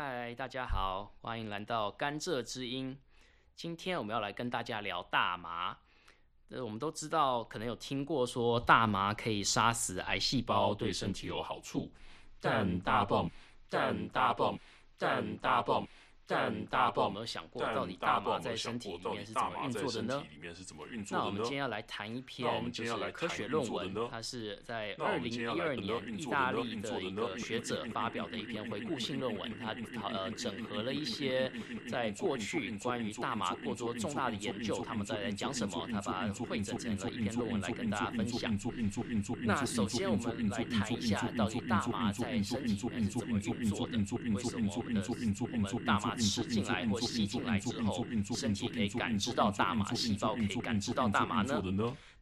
嗨，大家好，欢迎来到甘蔗之音。今天我们要来跟大家聊大麻。呃，我们都知道，可能有听过说大麻可以杀死癌细胞，对身体有好处。但大泵但大泵但大棒。但大家不知道有没有想过，到底大麻在身体里面是怎么运作的呢？那我们今天要来谈一篇就是科学论文，它是在二零一二年意大利的一个学者发表的一篇回顾性论文。它呃整合了一些在过去关于大麻过多重大的研究，他们在讲什么？他把它汇整成了一篇论文来跟大家分享。那首先我们来谈一下，到底大麻在身体里面是怎么运作的？为什么我们的我们大麻吃进来或吸进来之后，身体可以感知到大麻，细胞可以感知到大麻呢？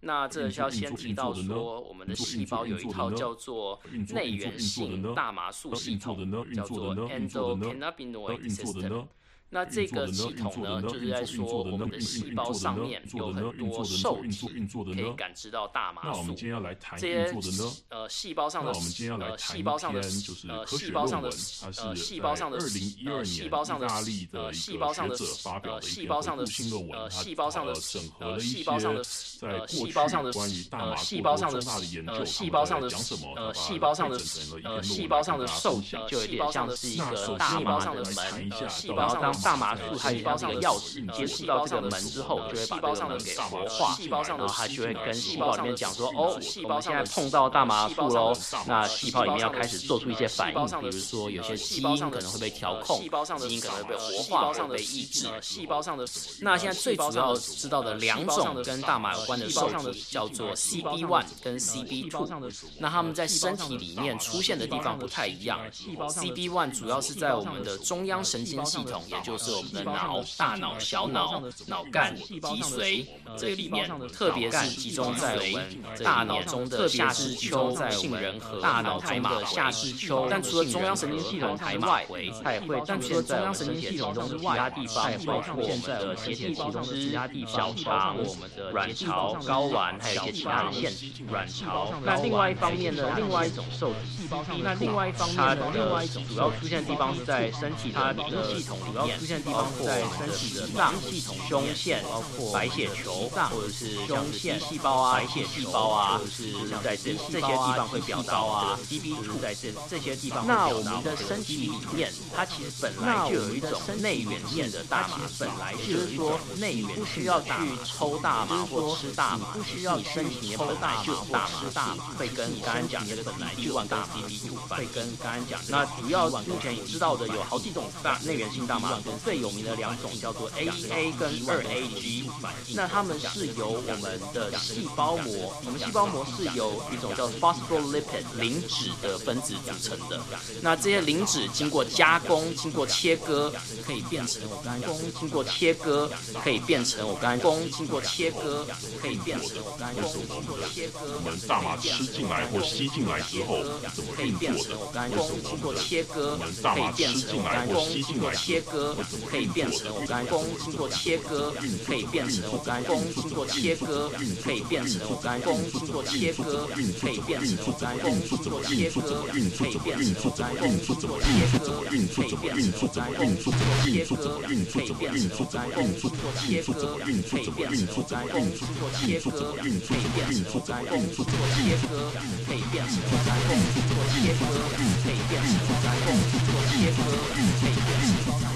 那这需要先提到说，我们的细胞有一套叫做内源性大麻素系统，叫做 endocannabinoid system。那这个系统呢，就是在说我们的细胞上面有很多受体可以感知到大麻素。这些呃细胞上的呃细胞上的呃细胞上的呃细胞上的呃细胞上的呃细胞上的呃细胞上的呃细胞上的呃细胞上的呃细胞上的呃细胞上的呃细胞上的呃细胞上的呃细胞上的受体就有点像是一个大麻的门，细胞上的。大麻素它细胞上的钥匙，接触到这个门之后，就会把这个门给活化，然后它就会跟细胞里面讲说：“哦，我们现在碰到大麻素喽。”那细胞里面要开始做出一些反应，比如说有些基因可能会被调控，基因可能会被活化、被抑制。细胞上的那现在最主要知道的两种跟大麻有关的受体叫做 CB1 跟 CB2。那它们在身体里面出现的地方不太一样。CB1 主要是在我们的中央神经系统，也就是我们的脑、大脑、小脑、脑干、脊髓这个里面，特别是集中在我们大脑中的下视丘、杏仁核、大脑中的下视丘。但除了中央神经系统之外，它也会出现在中央神经系统中的其他地方，包括我们的血体中的其他地方，小肠、我们的卵巢、睾丸，还有一些其他的腺体。卵巢。那另外一方面呢，另外一种受体，那另外一方面呢，另外一种主要出现的地方是在身体它的系统里面。出现的地方在身体的脏系统、胸腺，包括白血球，或者是胸腺细胞啊、白血细胞啊，或者是在这这些地方会表达啊。CB2 在这这些地方。那我们的身体里面，它其实本来就有一种内源性的大麻，本来就是说内源不需要去抽大麻或吃大麻，不需要你身体里面本来就有大麻，大麻会跟刚刚讲的本来就有大麻，会跟刚刚讲。那主要目前知道的有好几种大内源性大麻。最有名的两种叫做 A A 跟二 A G，那它们是由我们的细胞膜，我们细胞膜是由一种叫 phospholipid 磷脂的分子组成的。那这些磷脂经过加工、经过切割，可以变成我刚才讲，经过切割可以变成我刚才讲，经过切割可以变成我刚才讲，经过切割。我们大麻吃进来或吸进来之后，怎么运作的？我刚才讲，经过切割可以变成我刚才讲，经过切割。可以变成我刚才讲，经过切割可以变成我刚才讲，经过切割可以变成我刚才讲，经过切割可以变成我刚才讲，经过切割可以变成我刚才讲，经过切割可以变成我刚才讲，经过切割可以变成我刚才讲，经过切割可以变成我刚才讲，经过切割可以变成我刚才讲，经过切割可以变成我刚才讲，经过切割可以变成我刚才讲，经过切割可以变成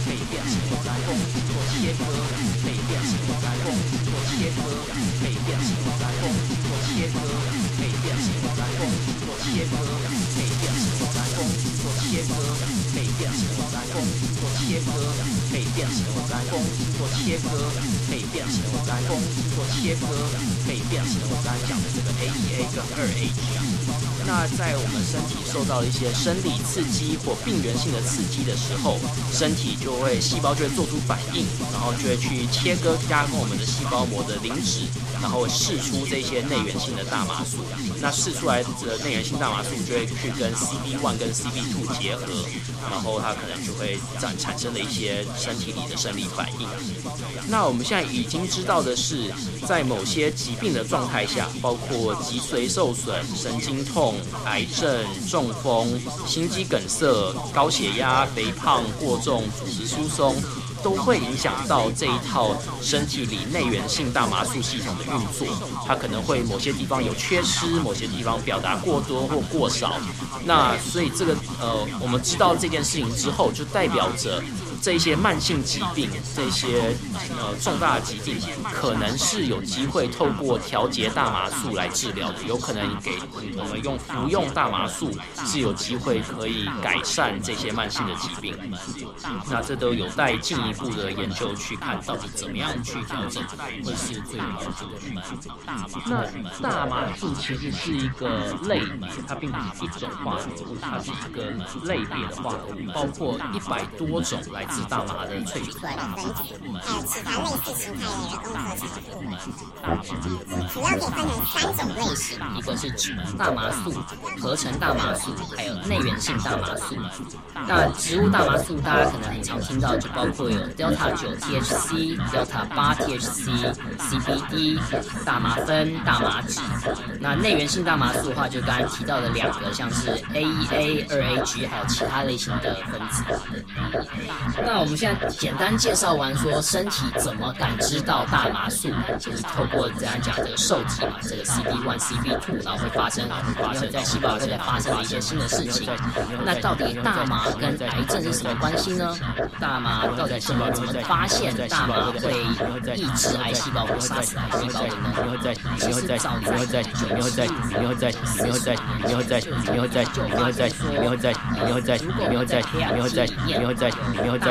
切割，可以变形或灾，风做切割，可以变形或灾，讲的这个 A E A 跟二 A G 啊。那在我们身体受到一些生理刺激或病原性的刺激的时候，身体就会细胞就会做出反应，然后就会去切割加工我们的细胞膜的磷脂，然后释出这些内源性的大麻素。那试出来的内源性大麻素就会去跟 CB one 跟 CB two 结合，然后它可能就会产产生了一些身体里的生理反应。那我们现在已经知道的是，在某些疾病的状态下，包括脊髓受损、神经痛、癌症、中风、心肌梗塞、高血压、肥胖、过重、组织疏松。都会影响到这一套身体里内源性大麻素系统的运作它可能会某些地方有缺失某些地方表达过多或过少。那所以这个呃我们知道这件事情之后就代表着这些慢性疾病，这些呃重大的疾病，可能是有机会透过调节大麻素来治疗的，有可能给我们用服用大麻素是有机会可以改善这些慢性的疾病。那这都有待进一步的研究去看到底怎么样去调整，或是最好的。那大麻素其实是一个类，它并不是一种化合物，它是一个类别的化合物，包括一百多种来。大麻的萃取部门，还有其他类似形态的工作小组门。大麻主要可以分成三种类型，一个是指大麻素、合成大麻素，还有内源性大麻素。那植物大麻素大家可能很常听到，就包括有 Delta 九 THC、Delta 八 THC、CBD、大麻酚、大麻酯。那内源性大麻素的话，就刚才提到的两个，像是 AEA、二 AG，还有其他类型的分子。那我们现在简单介绍完说身体怎么感知到大麻素，就是透过这样讲的受体嘛，这个 CB one、CB two，然后会发生，然后发生在细胞里面发生了一些新的事情。那到底大麻跟癌症是什么关系呢？大麻到底是怎么发现大麻会抑制癌细胞或杀死癌细胞的呢？以后再，以后再，以后再，以后再，以后再，以后再，以后再，以后再，以后再，以后再，以后再，以后再，以后再，以后再，以后再，以后再。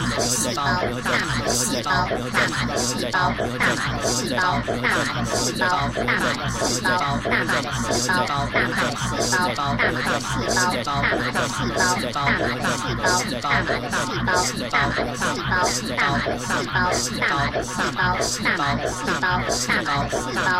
大马的细胞，大马的细胞，大马的细胞，大马的细胞，大马的细胞，大马的细胞，大马的细胞，大马的细胞，大马的细胞，大马的细胞，大马的细胞，大马的细胞，大马的细胞，大马的细胞，大马的细胞，大马的细胞，大马的细，大马的细，大马的细，大马，大马，大马细胞。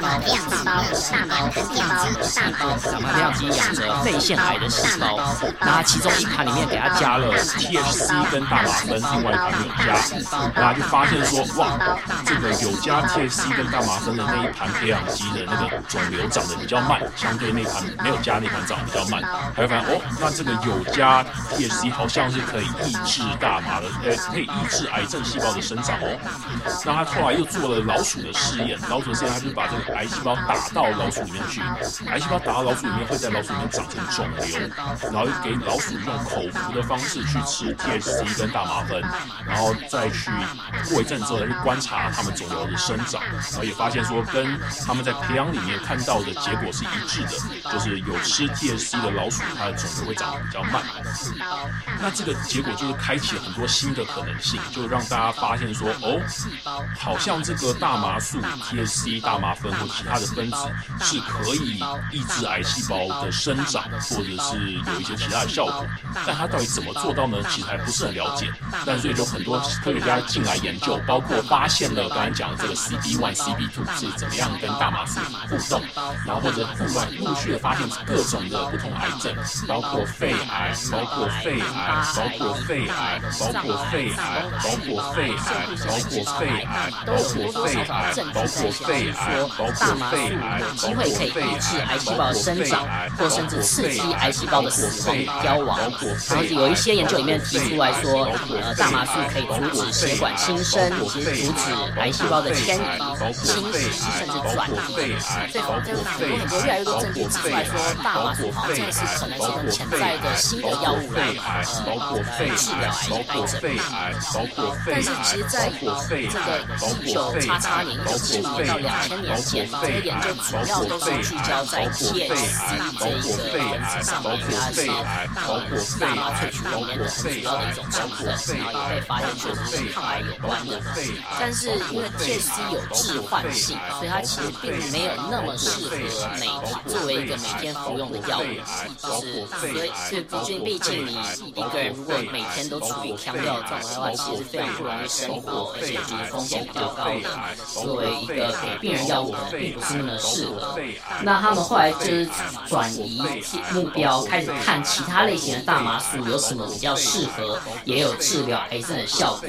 大脑的大脑跟大脑的大脑的大养着内腺癌的细胞，那其中一盘里面给它加了 TSC 跟大麻酚，另外一盘没加，然后就发现说，哇，这个有加 TSC 跟大麻酚的那一盘培养基的那个肿瘤长得比较慢，相对那盘没有加那盘长得比较慢，还有发现哦，那这个有加 TSC 好像是可以抑制大麻的，呃，可以抑制癌症细胞的生长哦。那他后来又做了老鼠的试验，老鼠的试验他就把这个。癌细胞打到老鼠里面去，癌细胞打到老鼠里面会在老鼠里面长成肿瘤，然后给老鼠用口服的方式去吃 TSC 跟大麻酚，然后再去过一阵之后再去观察它们肿瘤的生长，然后也发现说跟他们在培养里面看到的结果是一致的，就是有吃 TSC 的老鼠，它的肿瘤会长得比较慢。那这个结果就是开启了很多新的可能性，就让大家发现说，哦，好像这个大麻素 TSC 大麻酚或其他的分子是可以抑制癌细胞的生长，或者是有一些其他的效果。但它到底怎么做到呢？其实还不是很了解。但所以就很多科学家进来研究，包括发现了刚才讲的这个 CB1、CB2 是怎么样跟大麻素互动，然后或者后来陆续的发现各种的不同癌症，包括肺癌，包括肺癌，包括肺癌，包括肺癌，包括肺癌，包括肺癌，包括肺癌，包括肺癌，包括肺癌，机会可以抑制癌细胞的生长，或甚至刺激癌细胞的死亡、凋亡。然后有一些研究里面提出来说，呃，大麻素可以阻止血管新生，其实阻止癌细胞的迁移、侵袭甚至转移。所以很多很多越来越多证据指出来说，大麻素好像是可能是一种潜在的新的药物来治疗癌癌症。但是其实在这个一九叉叉年、一九七五年到两千年前，这些研究主要都是聚焦在 THC 这一个分子上面，它是大麻萃取里面的很主要的一种成分，然后也被发现确实是抗癌有关的。但是因为 THC 有致幻性，所以它其实并没有那么适合每作为一个每天服用的药物。就是所以，所以毕竟毕竟你一个人如果每天都处于呛药状态的话，其实是非常不容易生活，而且其实风险比较高的。作为一个给病人药物，并不是那么适合。那他们后来就是转移目标，开始看其他类型的大麻素有什么比较适合，也有治疗癌症的效果。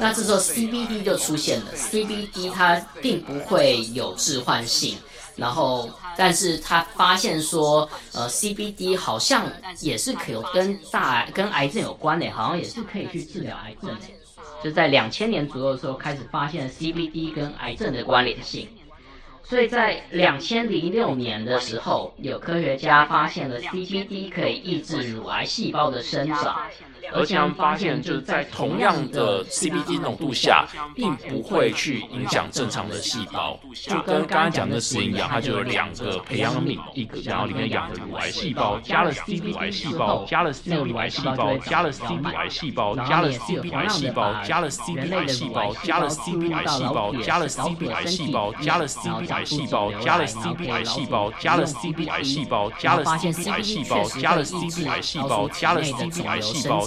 那这时候 CBD 就出现了，CBD 它并不会有致幻性，然后但是他发现说，呃，CBD 好像也是可以跟大跟癌症有关的，好像也是可以去治疗癌症的。就在两千年左右的时候开始发现 CBD 跟癌症的关联性，所以在两千零六年的时候，有科学家发现了 CBD 可以抑制乳癌细胞的生长。而且他们发现，就是在同样的 CBD 浓度下，并不会去影响正常的细胞，就跟刚刚讲的实验一样，它就有两个培养皿，一个然后里面养的乳癌细胞，加了 CB 癌细胞，加了 CB 癌细胞，加了 CB 癌细胞，加了 CB 癌细胞，加了 CB 癌细胞，加了 CB 癌细胞，加了 CB 癌细胞，加了 CB 癌细胞，加了 CB 癌细胞，加了 CB 癌细胞，加了 CB 癌细胞，加了 CB 癌细胞，加了 CB 癌细胞。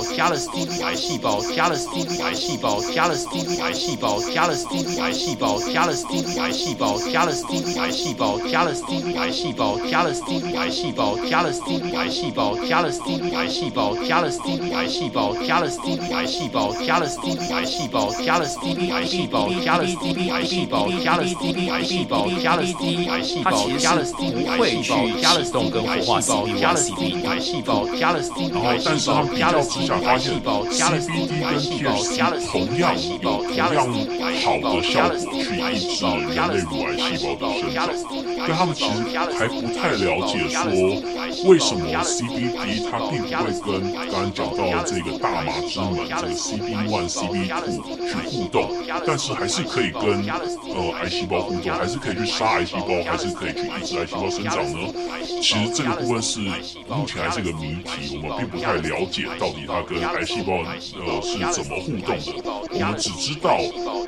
加了 CB 癌细胞，加了 CB 癌细胞，加了 CB 癌细胞，加了 CB 癌细胞，加了 CB 癌细胞，加了 CB 癌细胞，加了 CB 癌细胞，加了 CB 癌细胞，加了 CB 癌细胞，加了 CB 癌细胞，加了 CB 癌细胞，加了 CB 癌细胞，加了 CB 癌细胞，加了 CB 癌细胞，加了 CB 癌细胞，加了 CB 癌细胞，加了 CD，癌细胞加了 CD 癌细胞加了动跟活化 CD，加了 CD 癌细胞，加了 CD 癌细胞，加了 CD 癌细胞，加了 CD 癌细胞，加了 CD 癌细胞，同样有同样好的效果去抑制人类乳癌细胞的生长，但他们其实还不太了解说为什么 CBD 它并不会跟刚刚讲到这个大麻之门这个 CB1、CB2 去互动，但是还是可以跟呃癌细胞互动，还是可以去杀癌细胞，还是可以去抑制癌细胞生长呢？其实这个部分是目前还是个谜题，我们并不太了解到底它跟癌细胞呃是怎么互动的。我们只知道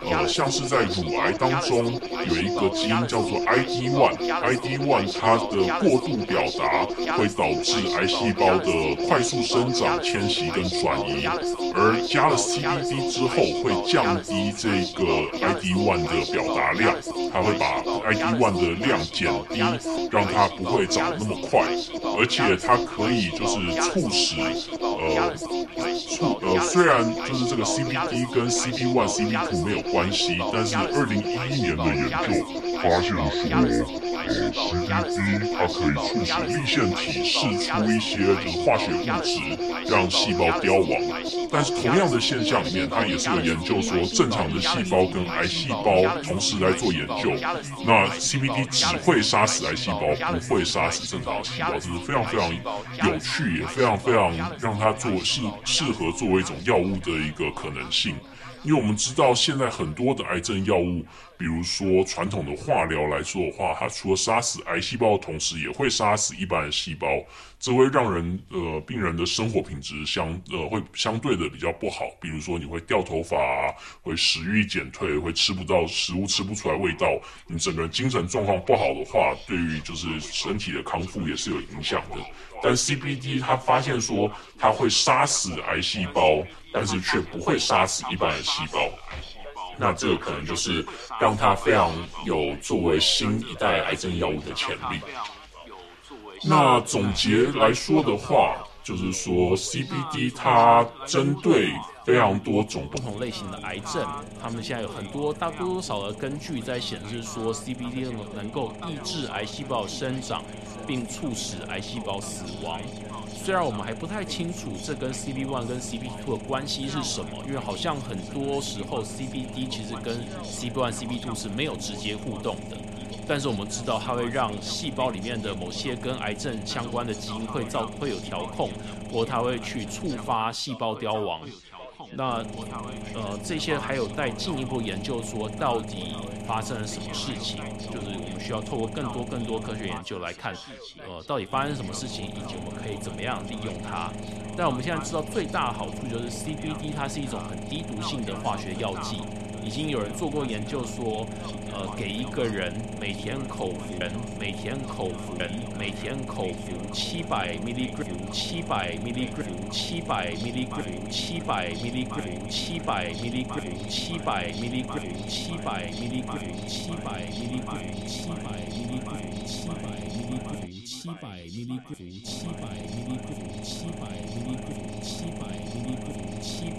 呃像是在乳癌当中有一个基因叫做 ID one，ID one 它的过度表达会导致癌细胞的快速生长、迁徙跟转移，而加了 CBD 之后会降低这个 ID one 的表达量，它会把 ID one 的量减低，让它不会长得那么快，而且它可以就是促使呃呃虽然就是这个 CBD 跟 CB1、CB2 没有关系，但是二零一一年的研究发现说。呃，CBD 它可以促使粒腺体释出一些就是化学物质，让细胞凋亡。但是同样的现象里面，它也是有研究说，正常的细胞跟癌细胞同时来做研究，那 CBD 只会杀死癌细胞，不会杀死正常的细胞，这是非常非常有趣，也非常非常让它做适适合作为一种药物的一个可能性。因为我们知道，现在很多的癌症药物，比如说传统的化疗来说的话，它除了杀死癌细胞的同时，也会杀死一般的细胞，这会让人呃病人的生活品质相呃会相对的比较不好。比如说你会掉头发，会食欲减退，会吃不到食物，吃不出来味道，你整个人精神状况不好的话，对于就是身体的康复也是有影响的。但 CBD 它发现说它会杀死癌细胞。但是却不会杀死一般的细胞，那这个可能就是让它非常有作为新一代癌症药物的潜力。那总结来说的话，就是说 CBD 它针对非常多种不同类型的癌症，他们现在有很多大多少的根据在显示说 CBD 能够抑制癌细胞生长，并促使癌细胞死亡。虽然我们还不太清楚这跟 CB1 跟 CB2 的关系是什么，因为好像很多时候 CBD 其实跟 CB1、CB2 是没有直接互动的，但是我们知道它会让细胞里面的某些跟癌症相关的基因会造会有调控，或它会去触发细胞凋亡。那呃，这些还有待进一步研究，说到底发生了什么事情，就是我们需要透过更多更多科学研究来看，呃，到底发生什么事情，以及我们可以怎么样利用它。但我们现在知道最大的好处就是 CBD 它是一种很低毒性的化学药剂。已经有人做过研究说，呃，给一个人每天口服人每天口服人每天口服七百 milligram 七百 milligram 七百 milligram 七百 milligram 七百 milligram 七百 milligram 七百 milligram 七百 milligram 七百 milligram 七百 milligram 七百 milligram 七百 milligram 七百 milligram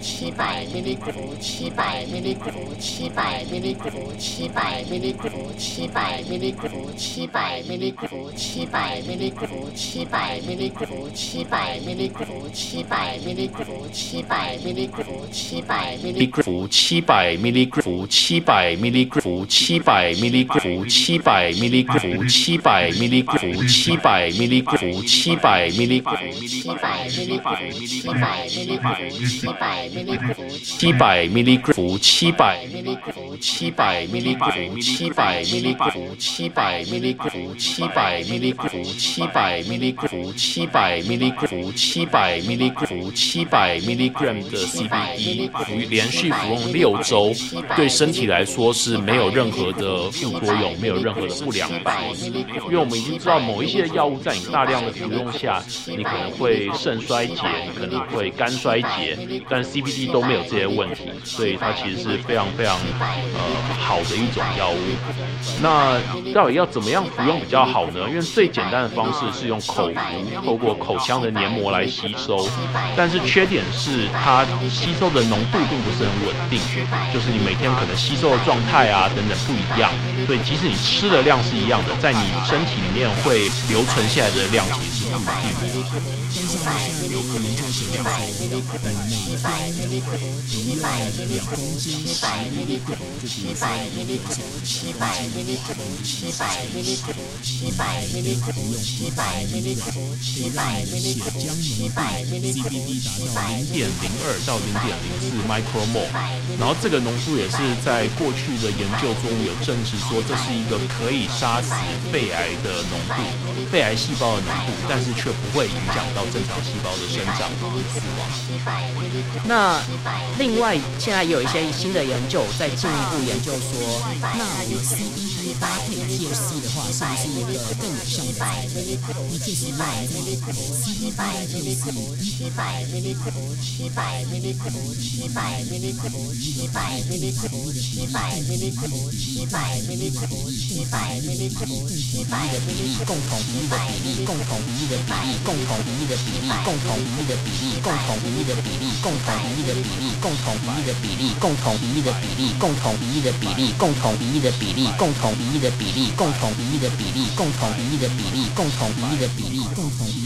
七百 milligram 七百 milligram 七百 milligram 七百 milligram 七百 milligram 七百 milligram 七百 milligram 七百 milligram 七百 milli 伏七百 milli 伏七百 milli 伏七百 milli 伏七百 milli 伏七百 milli 伏七百 milli 伏七百 milli 伏七百 milli 伏七百 milli 伏七百 milligram 七百 milligram 七百 milligram 七 milligram，七百 milligram，七百 milligram，七百 milligram，七百 milligram，七百 milligram，七百 milligram，七百 milligram，七百 milligram，七百 milligram，七百 milligram 的 CBD 服连续服用六周，对身体来说是没有任何的副作用，没有任何的不良反应。因为我们已经知道某一些药物在你大量的服用下，你可能会肾衰竭，你可能会肝衰竭，但 CBD 都没有这些问题，所以它其实是非常非常呃好的一种药物。那到底要怎么样服用比较好呢？因为最简单的方式是用口服，透过口腔的黏膜来吸收，但是缺点是它吸收的浓度并不是很稳定，就是你每天可能吸收的状态啊等等不一样，所以即使你吃的量是一样的，在你身体里面会留存下来的量其实是不一定的。天上现在有个研究显示说，每天服用两公斤十 milligram，就比如说有时候七百 milligram，七百 milligram，七百 milligram，服用七百 milligram，七百 milligram，血浆浓度 CBD 达到零点零二到零点零四 micromole，然后这个浓度也是在过去的研究中有证实说，这是一个可以杀死肺癌的浓度，肺癌细胞的浓度，但是却不会影响到。正常细胞的生长和死亡。那另外，现在有一些新的研究在进一步研究说，那我们搭配 THC 的话，是不是一个更有效的组合？那这是让 CBD 搭配 THC 七百 milligram，七百 milligram，七百 milligram，七百 milligram，七百 milligram，七百 milligram，七百 milligram，七百的比例，共同比例的比例，共同比例的比例，共同比例的。比例，共同比例的比例，共同比例的比例，共同比例的比例，共同比例的比例，共同比例的比例，共同比例的比例，共同比例的比例，共同比例的比例，共同比例的比例，共同比例的比例，共同比例的比例，共同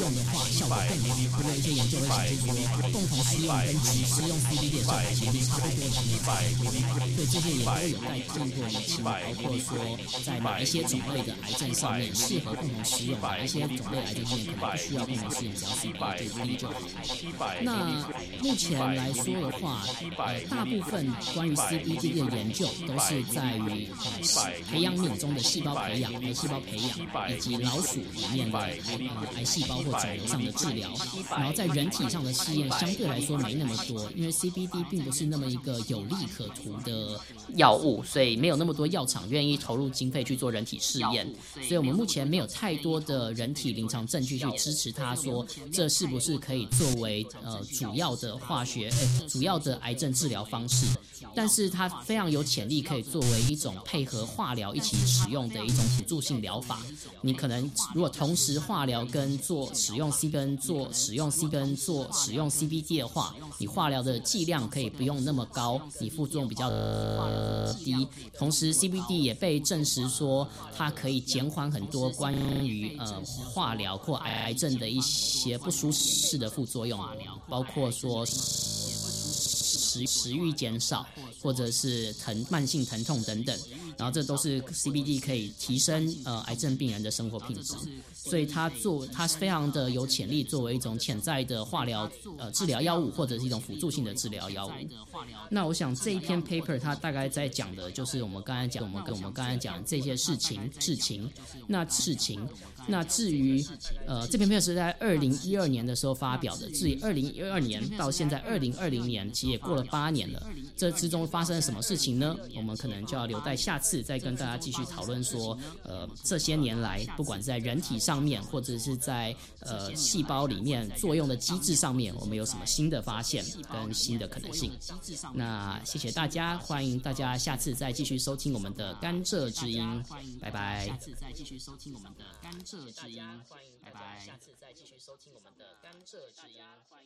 用的话效果更好。不过一些研究会显示说，共同使用。跟只使用。CBD 的效果其实差不多。对这些也都有待进一步厘清，包括说在哪一些种类的癌症上面适合共同使用，哪一些种类癌症上面可能不需要共同使用，只要 CBD 就好。那目前来说的话，呃，大部分关于 CBD 的研究都是在于呃培养皿中的细胞培养、癌细胞培养，以及老鼠里面的呃癌细胞或肿瘤上的治疗。然后在人体上的试验相对来说没那么多，因为 CBD 并不是那么一个有利可图的药物，所以没有那么多药厂愿意投入经费去做人体试验。所以我们目前没有太多的人体临床证据去支持他说这是不是可以。作为呃主要的化学诶主要的癌症治疗方式，但是它非常有潜力可以作为一种配合化疗一起使用的一种辅助性疗法。你可能如果同时化疗跟做使用 C 根做使用 C 根做使用 CBD 的话，你化疗的剂量可以不用那么高，你副作用比较低。同时 CBD 也被证实说它可以减缓很多关于呃化疗或癌癌症的一些不舒适的副作用啊，包括说食食欲减少，或者是疼慢性疼痛等等，然后这都是 CBD 可以提升呃癌症病人的生活品质，所以它做它是非常的有潜力作为一种潜在的化疗呃治疗药物，或者是一种辅助性的治疗药物。那我想这一篇 paper 它大概在讲的就是我们刚才讲我们跟我们刚才讲这些事情事情，那事情。那至于，呃，这篇 paper 是在二零一二年的时候发表的。至于二零一二年到现在二零二零年，其实也过了八年了。这之中发生了什么事情呢？我们可能就要留待下次再跟大家继续讨论说，呃，这些年来，不管是在人体上面，或者是在呃细胞里面作用的机制上面，我们有什么新的发现跟新的可能性。那谢谢大家，欢迎大家下次再继续收听我们的甘蔗之音，拜拜。下次再继续收听我们的甘蔗。谢谢大家，欢迎大家下次再继续收听我们的甘蔗之音，拜拜。